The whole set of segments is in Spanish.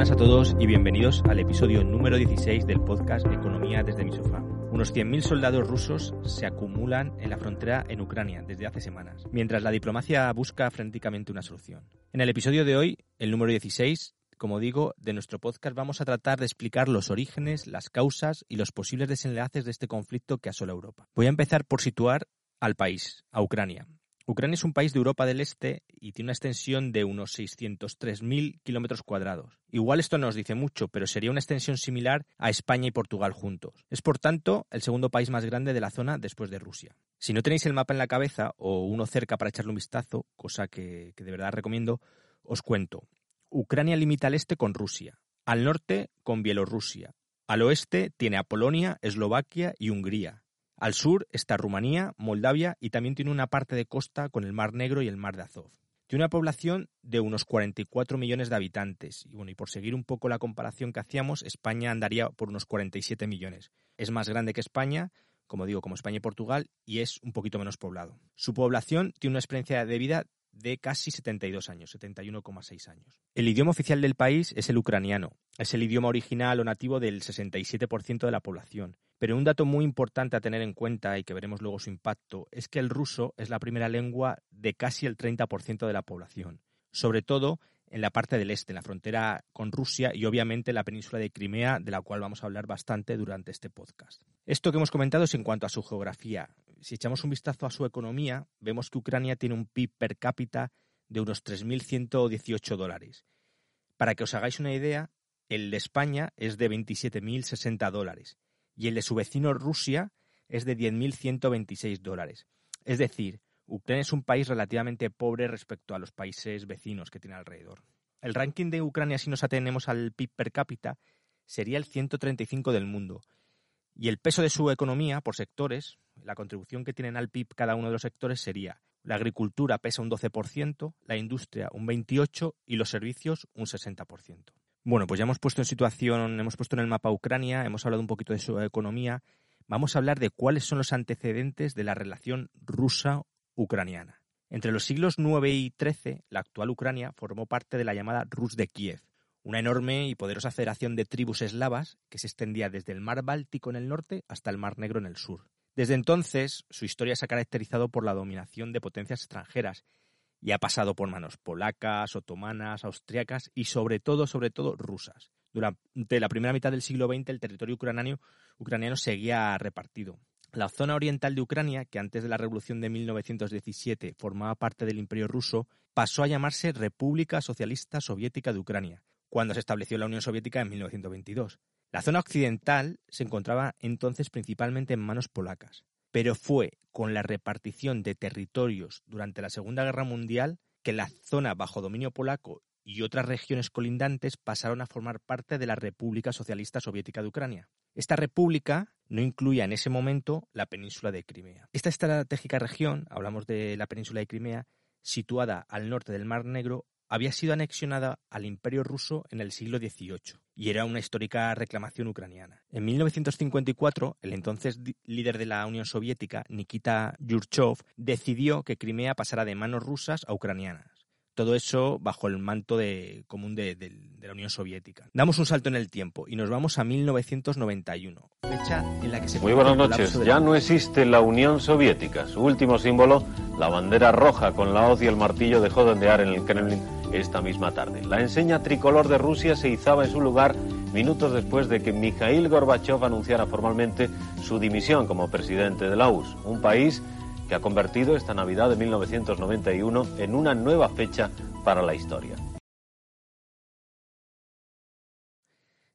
buenas a todos y bienvenidos al episodio número 16 del podcast Economía desde mi sofá. Unos 100.000 soldados rusos se acumulan en la frontera en Ucrania desde hace semanas, mientras la diplomacia busca frenéticamente una solución. En el episodio de hoy, el número 16, como digo, de nuestro podcast vamos a tratar de explicar los orígenes, las causas y los posibles desenlaces de este conflicto que asola Europa. Voy a empezar por situar al país, a Ucrania. Ucrania es un país de Europa del Este y tiene una extensión de unos 603.000 kilómetros cuadrados. Igual esto no nos dice mucho, pero sería una extensión similar a España y Portugal juntos. Es, por tanto, el segundo país más grande de la zona después de Rusia. Si no tenéis el mapa en la cabeza o uno cerca para echarle un vistazo, cosa que, que de verdad recomiendo, os cuento. Ucrania limita al este con Rusia, al norte con Bielorrusia, al oeste tiene a Polonia, Eslovaquia y Hungría. Al sur está Rumanía, Moldavia y también tiene una parte de costa con el Mar Negro y el Mar de Azov. Tiene una población de unos 44 millones de habitantes. Y bueno, y por seguir un poco la comparación que hacíamos, España andaría por unos 47 millones. Es más grande que España, como digo, como España y Portugal, y es un poquito menos poblado. Su población tiene una experiencia de vida de casi 72 años, 71,6 años. El idioma oficial del país es el ucraniano. Es el idioma original o nativo del 67% de la población. Pero un dato muy importante a tener en cuenta y que veremos luego su impacto es que el ruso es la primera lengua de casi el 30% de la población, sobre todo en la parte del este, en la frontera con Rusia y obviamente en la península de Crimea, de la cual vamos a hablar bastante durante este podcast. Esto que hemos comentado es en cuanto a su geografía. Si echamos un vistazo a su economía, vemos que Ucrania tiene un PIB per cápita de unos 3.118 dólares. Para que os hagáis una idea, el de España es de 27.060 dólares y el de su vecino Rusia es de 10.126 dólares. Es decir, Ucrania es un país relativamente pobre respecto a los países vecinos que tiene alrededor. El ranking de Ucrania, si nos atenemos al PIB per cápita, sería el 135 del mundo. Y el peso de su economía por sectores, la contribución que tienen al PIB cada uno de los sectores sería la agricultura pesa un 12%, la industria un 28% y los servicios un 60%. Bueno, pues ya hemos puesto en situación, hemos puesto en el mapa Ucrania, hemos hablado un poquito de su economía. Vamos a hablar de cuáles son los antecedentes de la relación rusa-ucraniana. Entre los siglos IX y XIII, la actual Ucrania formó parte de la llamada Rus de Kiev, una enorme y poderosa federación de tribus eslavas que se extendía desde el mar Báltico en el norte hasta el mar Negro en el sur. Desde entonces, su historia se ha caracterizado por la dominación de potencias extranjeras y ha pasado por manos polacas, otomanas, austriacas y sobre todo, sobre todo, rusas. Durante la primera mitad del siglo XX el territorio ucraniano, ucraniano seguía repartido. La zona oriental de Ucrania, que antes de la revolución de 1917 formaba parte del Imperio ruso, pasó a llamarse República Socialista Soviética de Ucrania, cuando se estableció la Unión Soviética en 1922. La zona occidental se encontraba entonces principalmente en manos polacas pero fue con la repartición de territorios durante la Segunda Guerra Mundial que la zona bajo dominio polaco y otras regiones colindantes pasaron a formar parte de la República Socialista Soviética de Ucrania. Esta república no incluía en ese momento la península de Crimea. Esta estratégica región, hablamos de la península de Crimea, situada al norte del Mar Negro, había sido anexionada al Imperio ruso en el siglo XVIII y era una histórica reclamación ucraniana. En 1954, el entonces líder de la Unión Soviética, Nikita Yurchov, decidió que Crimea pasara de manos rusas a ucranianas. Todo eso bajo el manto de, común de, de, la Unión Soviética. Damos un salto en el tiempo y nos vamos a 1991, fecha en la que se... Muy buenas noches. Ya no existe la Unión Soviética. Su último símbolo, la bandera roja con la hoz y el martillo, dejó de ondear en el Kremlin esta misma tarde. La enseña tricolor de Rusia se izaba en su lugar minutos después de que Mikhail Gorbachev anunciara formalmente su dimisión como presidente de la URSS, un país que ha convertido esta Navidad de 1991 en una nueva fecha para la historia.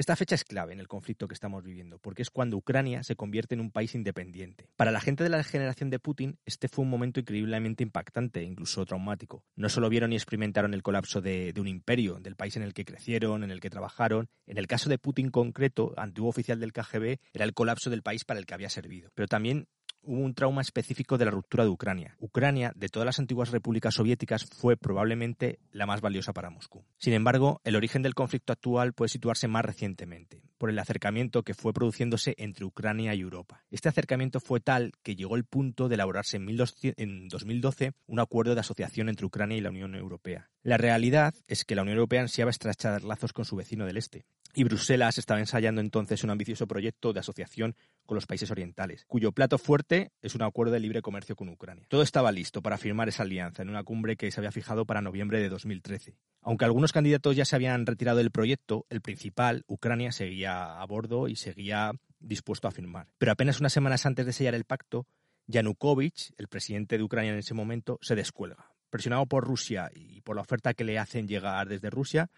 Esta fecha es clave en el conflicto que estamos viviendo, porque es cuando Ucrania se convierte en un país independiente. Para la gente de la generación de Putin, este fue un momento increíblemente impactante, incluso traumático. No solo vieron y experimentaron el colapso de, de, un imperio, del país en el que crecieron, en el que trabajaron. En el caso de Putin concreto, antiguo oficial del KGB, era el colapso del país para el que había servido. Pero también hubo un trauma específico de la ruptura de Ucrania. Ucrania, de todas las antiguas repúblicas soviéticas, fue probablemente la más valiosa para Moscú. Sin embargo, el origen del conflicto actual puede situarse más recientemente. por el acercamiento que fue produciéndose entre Ucrania y Europa. Este acercamiento fue tal que llegó el punto de elaborarse en 2012 un acuerdo de asociación entre Ucrania y la Unión Europea. La realidad es que la Unión Europea ansiaba estrechar lazos con su vecino del este, y Bruselas estaba ensayando entonces un ambicioso proyecto de asociación con los países orientales, cuyo plato fuerte es un acuerdo de libre comercio con Ucrania. Todo estaba listo para firmar esa alianza en una cumbre que se había fijado para noviembre de 2013. Aunque algunos candidatos ya se habían retirado del proyecto, el principal, Ucrania, seguía a bordo y seguía dispuesto a firmar. Pero apenas unas semanas antes de sellar el pacto, Yanukovych, el presidente de Ucrania en ese momento, se descuelga. Presionado por Rusia y por la oferta que le hacen llegar desde Rusia,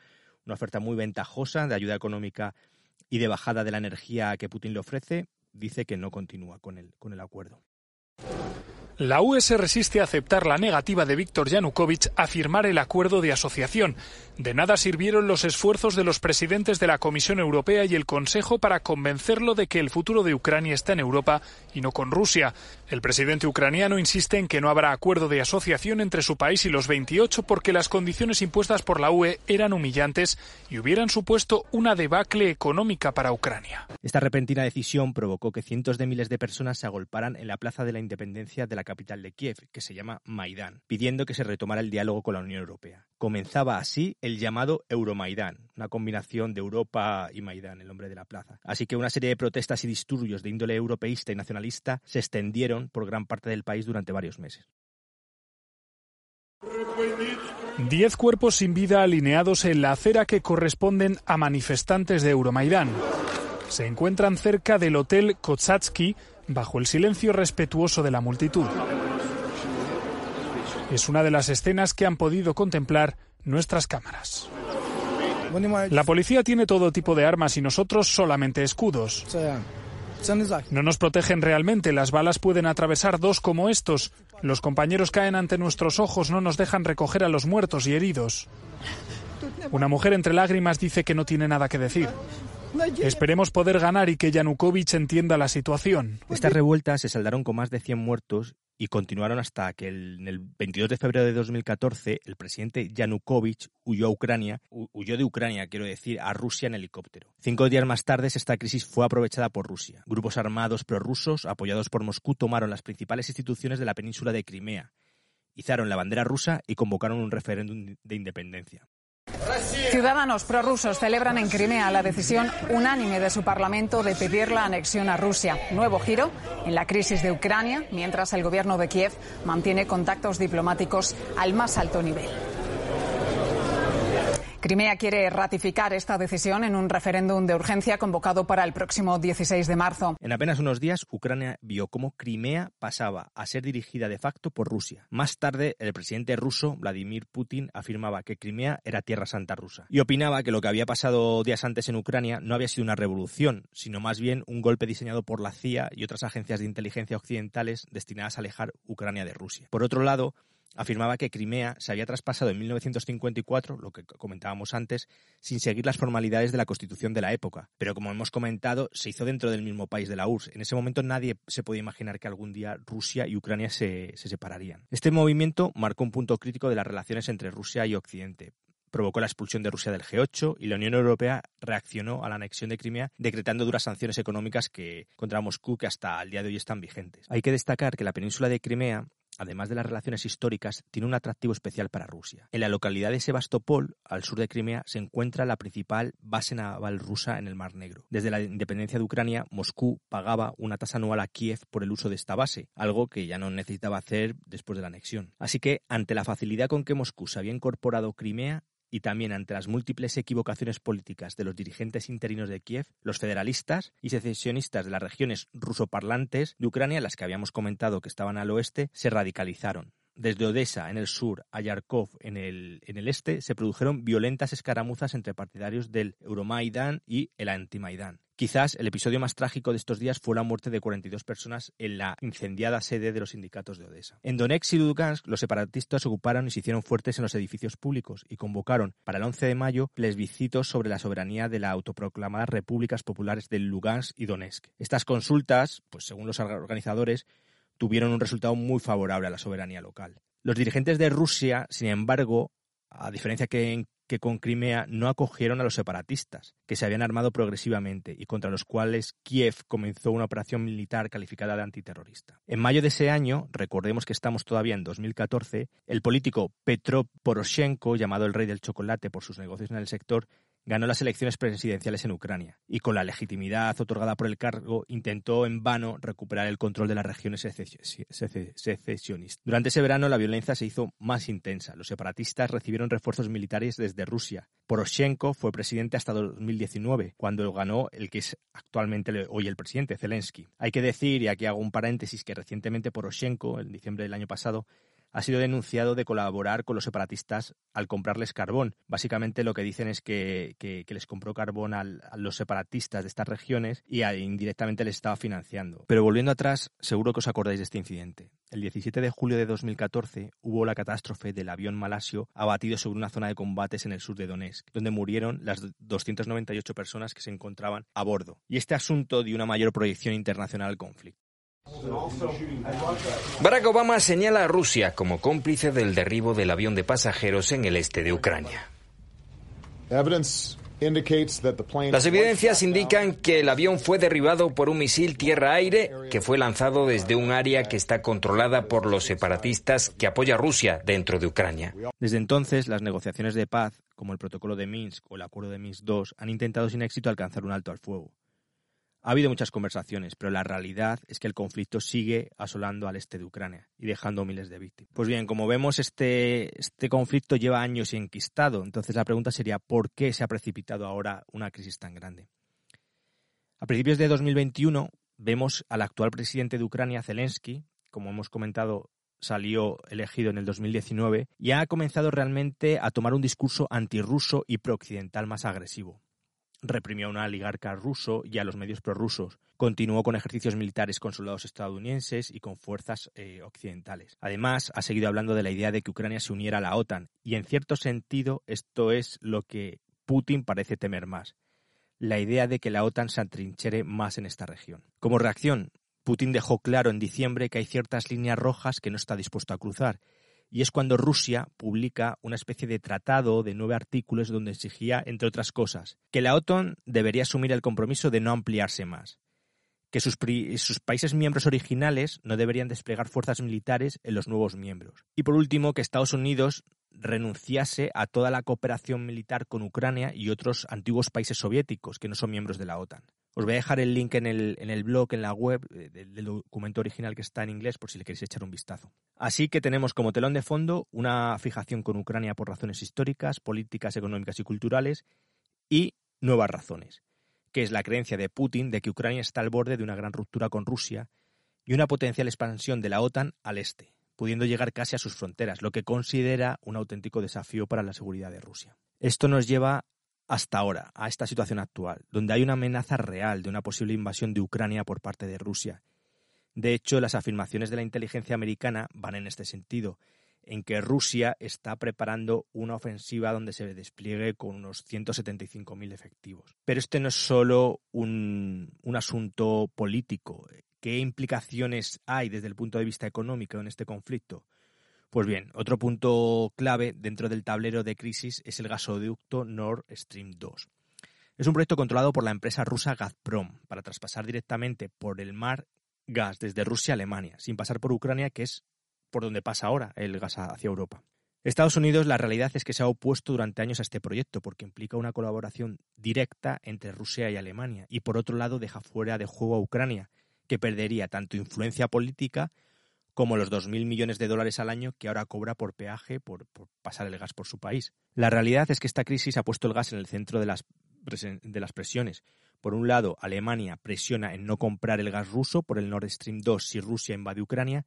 una oferta muy ventajosa de ayuda económica y de bajada de la energía que Putin le ofrece, dice que no continúa con el, acuerdo. La UE se resiste a aceptar la negativa de Víctor Yanukovych a firmar el acuerdo de asociación. De nada sirvieron los esfuerzos de los presidentes de la Comisión Europea y el Consejo para convencerlo de que el futuro de Ucrania está en Europa y no con Rusia. El presidente ucraniano insiste en que no habrá acuerdo de asociación entre su país y los 28 porque las condiciones impuestas por la UE eran humillantes y hubieran supuesto una debacle económica para Ucrania. Esta repentina decisión provocó que cientos de miles de personas se agolparan en la Plaza de la Independencia de la capital de Kiev, que se llama Maidán, pidiendo que se retomara el diálogo con la Unión Europea. Comenzaba así el llamado Euromaidán, una combinación de Europa y Maidán, el nombre de la plaza. Así que una serie de protestas y disturbios de índole europeísta y nacionalista se extendieron por gran parte del país durante varios meses. Diez cuerpos sin vida alineados en la acera que corresponden a manifestantes de Euromaidán. Se encuentran cerca del hotel Kotsatsky, bajo el silencio respetuoso de la multitud. Es una de las escenas que han podido contemplar nuestras cámaras. La policía tiene todo tipo de armas y nosotros solamente escudos. No nos protegen realmente, las balas pueden atravesar dos como estos. Los compañeros caen ante nuestros ojos, no nos dejan recoger a los muertos y heridos. Una mujer entre lágrimas dice que no tiene nada que decir. Esperemos poder ganar y que Yanukovych entienda la situación. Estas revueltas se saldaron con más de 100 muertos y continuaron hasta que el, el 22 de febrero de 2014 el presidente Yanukovych huyó a Ucrania, huyó de Ucrania, quiero decir, a Rusia en helicóptero. Cinco días más tarde esta crisis fue aprovechada por Rusia. Grupos armados prorrusos, apoyados por Moscú, tomaron las principales instituciones de la península de Crimea, izaron la bandera rusa y convocaron un referéndum de independencia. Ciudadanos prorrusos celebran en Crimea la decisión unánime de su Parlamento de pedir la anexión a Rusia. Nuevo giro en la crisis de Ucrania, mientras el gobierno de Kiev mantiene contactos diplomáticos al más alto nivel. Crimea quiere ratificar esta decisión en un referéndum de urgencia convocado para el próximo 16 de marzo. En apenas unos días, Ucrania vio cómo Crimea pasaba a ser dirigida de facto por Rusia. Más tarde, el presidente ruso, Vladimir Putin, afirmaba que Crimea era tierra santa rusa y opinaba que lo que había pasado días antes en Ucrania no había sido una revolución, sino más bien un golpe diseñado por la CIA y otras agencias de inteligencia occidentales destinadas a alejar Ucrania de Rusia. Por otro lado, afirmaba que Crimea se había traspasado en 1954, lo que comentábamos antes, sin seguir las formalidades de la Constitución de la época. Pero como hemos comentado, se hizo dentro del mismo país de la URSS. En ese momento nadie se podía imaginar que algún día Rusia y Ucrania se, se separarían. Este movimiento marcó un punto crítico de las relaciones entre Rusia y Occidente provocó la expulsión de Rusia del G8 y la Unión Europea reaccionó a la anexión de Crimea decretando duras sanciones económicas que contra Moscú que hasta el día de hoy están vigentes. Hay que destacar que la península de Crimea además de las relaciones históricas, tiene un atractivo especial para Rusia. En la localidad de Sebastopol, al sur de Crimea, se encuentra la principal base naval rusa en el Mar Negro. Desde la independencia de Ucrania, Moscú pagaba una tasa anual a Kiev por el uso de esta base, algo que ya no necesitaba hacer después de la anexión. Así que, ante la facilidad con que Moscú se había incorporado Crimea, y también ante las múltiples equivocaciones políticas de los dirigentes interinos de Kiev, los federalistas y secesionistas de las regiones rusoparlantes de Ucrania, las que habíamos comentado que estaban al oeste, se radicalizaron. Desde Odessa, en el sur, a Yarkov, en el, este, se produjeron violentas escaramuzas entre partidarios del Euromaidán y el Antimaidán. Quizás el episodio más trágico de estos días fue la muerte de 42 personas en la incendiada sede de los sindicatos de Odessa. En Donetsk y Lugansk, los separatistas ocuparon y se hicieron fuertes en los edificios públicos y convocaron para el 11 de mayo plebiscitos sobre la soberanía de las autoproclamadas repúblicas populares de Lugansk y Donetsk. Estas consultas, pues según los organizadores, tuvieron un resultado muy favorable a la soberanía local. Los dirigentes de Rusia, sin embargo, a diferencia que en que con Crimea no acogieron a los separatistas, que se habían armado progresivamente y contra los cuales Kiev comenzó una operación militar calificada de antiterrorista. En mayo de ese año, recordemos que estamos todavía en 2014, el político Petro Poroshenko, llamado el rey del chocolate por sus negocios en el sector, ganó las elecciones presidenciales en Ucrania y con la legitimidad otorgada por el cargo intentó en vano recuperar el control de las regiones secesionistas. Durante ese verano la violencia se hizo más intensa. Los separatistas recibieron refuerzos militares desde Rusia. Poroshenko fue presidente hasta 2019, cuando ganó el que es actualmente hoy el presidente, Zelensky. Hay que decir, y aquí hago un paréntesis, que recientemente Poroshenko, en diciembre del año pasado, ha sido denunciado de colaborar con los separatistas al comprarles carbón. Básicamente lo que dicen es que, les compró carbón a los separatistas de estas regiones y indirectamente les estaba financiando. Pero volviendo atrás, seguro que os acordáis de este incidente. El 17 de julio de 2014 hubo la catástrofe del avión malasio abatido sobre una zona de combates en el sur de Donetsk, donde murieron las 298 personas que se encontraban a bordo. Y este asunto dio una mayor proyección internacional al conflicto. Barack Obama señala a Rusia como cómplice del derribo del avión de pasajeros en el este de Ucrania. Las evidencias indican que el avión fue derribado por un misil tierra-aire que fue lanzado desde un área que está controlada por los separatistas que apoya a Rusia dentro de Ucrania. Desde entonces, las negociaciones de paz, como el protocolo de Minsk o el acuerdo de Minsk II, han intentado sin éxito alcanzar un alto al fuego. Ha habido muchas conversaciones, pero la realidad es que el conflicto sigue asolando al este de Ucrania y dejando miles de víctimas. Pues bien, como vemos, este, este conflicto lleva años enquistado, entonces la pregunta sería ¿por qué se ha precipitado ahora una crisis tan grande? A principios de 2021 vemos al actual presidente de Ucrania, Zelensky, como hemos comentado, salió elegido en el 2019 y ha comenzado realmente a tomar un discurso antirruso y prooccidental más agresivo reprimió a un oligarca ruso y a los medios prorrusos. Continuó con ejercicios militares con soldados estadounidenses y con fuerzas eh, occidentales. Además, ha seguido hablando de la idea de que Ucrania se uniera a la OTAN. Y en cierto sentido, esto es lo que Putin parece temer más. La idea de que la OTAN se atrinchere más en esta región. Como reacción, Putin dejó claro en diciembre que hay ciertas líneas rojas que no está dispuesto a cruzar y es cuando Rusia publica una especie de tratado de nueve artículos donde exigía, entre otras cosas, que la OTAN debería asumir el compromiso de no ampliarse más, que sus, países miembros originales no deberían desplegar fuerzas militares en los nuevos miembros. Y por último, que Estados Unidos renunciase a toda la cooperación militar con Ucrania y otros antiguos países soviéticos que no son miembros de la OTAN. Os voy a dejar el link en el, en el blog, en la web eh, del, documento original que está en inglés por si le queréis echar un vistazo. Así que tenemos como telón de fondo una fijación con Ucrania por razones históricas, políticas, económicas y culturales y nuevas razones, que es la creencia de Putin de que Ucrania está al borde de una gran ruptura con Rusia y una potencial expansión de la OTAN al este, pudiendo llegar casi a sus fronteras, lo que considera un auténtico desafío para la seguridad de Rusia. Esto nos lleva hasta ahora, a esta situación actual, donde hay una amenaza real de una posible invasión de Ucrania por parte de Rusia. De hecho, las afirmaciones de la inteligencia americana van en este sentido, en que Rusia está preparando una ofensiva donde se despliegue con unos 175.000 efectivos. Pero este no es solo un, un asunto político. ¿Qué implicaciones hay desde el punto de vista económico en este conflicto? Pues bien, otro punto clave dentro del tablero de crisis es el gasoducto Nord Stream 2. Es un proyecto controlado por la empresa rusa Gazprom para traspasar directamente por el mar gas desde Rusia a Alemania, sin pasar por Ucrania, que es por donde pasa ahora el gas hacia Europa. Estados Unidos, la realidad es que se ha opuesto durante años a este proyecto porque implica una colaboración directa entre Rusia y Alemania y por otro lado deja fuera de juego a Ucrania, que perdería tanto influencia política como los 2.000 millones de dólares al año que ahora cobra por peaje por, pasar el gas por su país. La realidad es que esta crisis ha puesto el gas en el centro de las, de las presiones. Por un lado, Alemania presiona en no comprar el gas ruso por el Nord Stream 2 si Rusia invade Ucrania,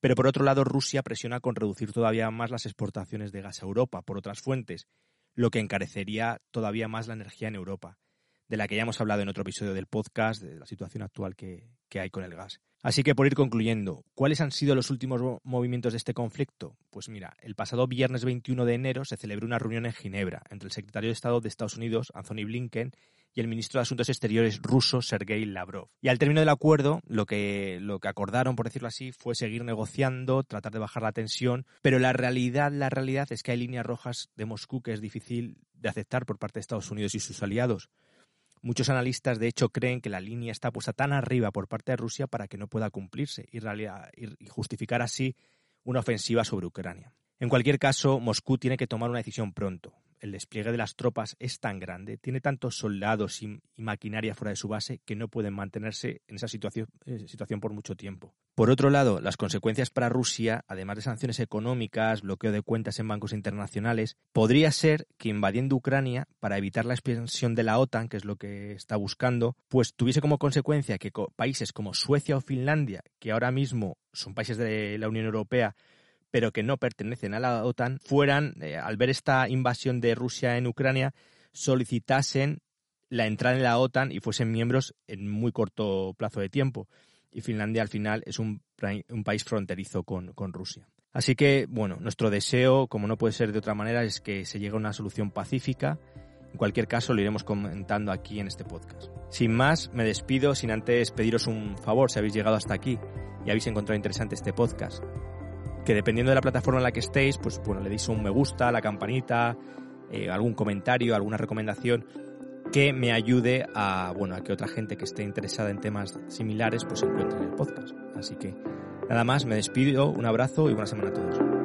pero por otro lado, Rusia presiona con reducir todavía más las exportaciones de gas a Europa por otras fuentes, lo que encarecería todavía más la energía en Europa, de la que ya hemos hablado en otro episodio del podcast, de la situación actual que hay con el gas. Así que por ir concluyendo, ¿cuáles han sido los últimos movimientos de este conflicto? Pues mira, el pasado viernes 21 de enero se celebró una reunión en Ginebra entre el secretario de Estado de Estados Unidos, Anthony Blinken, y el ministro de Asuntos Exteriores ruso, Sergei Lavrov. Y al término del acuerdo, lo que, lo que acordaron, por decirlo así, fue seguir negociando, tratar de bajar la tensión, pero la realidad, la realidad es que hay líneas rojas de Moscú que es difícil de aceptar por parte de Estados Unidos y sus aliados. Muchos analistas, de hecho, creen que la línea está puesta tan arriba por parte de Rusia para que no pueda cumplirse y, y justificar así una ofensiva sobre Ucrania. En cualquier caso, Moscú tiene que tomar una decisión pronto el despliegue de las tropas es tan grande, tiene tantos soldados y, maquinaria fuera de su base que no pueden mantenerse en esa situación, eh, situación por mucho tiempo. Por otro lado, las consecuencias para Rusia, además de sanciones económicas, bloqueo de cuentas en bancos internacionales, podría ser que invadiendo Ucrania, para evitar la expansión de la OTAN, que es lo que está buscando, pues tuviese como consecuencia que países como Suecia o Finlandia, que ahora mismo son países de la Unión Europea, pero que no pertenecen a la OTAN, fueran, eh, al ver esta invasión de Rusia en Ucrania, solicitasen la entrada en la OTAN y fuesen miembros en muy corto plazo de tiempo. Y Finlandia al final es un, país fronterizo con, con, Rusia. Así que, bueno, nuestro deseo, como no puede ser de otra manera, es que se llegue a una solución pacífica. En cualquier caso, lo iremos comentando aquí en este podcast. Sin más, me despido sin antes pediros un favor si habéis llegado hasta aquí y habéis encontrado interesante este podcast que dependiendo de la plataforma en la que estéis, pues bueno, le deis un me gusta, la campanita, eh, algún comentario, alguna recomendación que me ayude a, bueno, a que otra gente que esté interesada en temas similares pues encuentre el podcast. Así que nada más, me despido, un abrazo y buena semana a todos.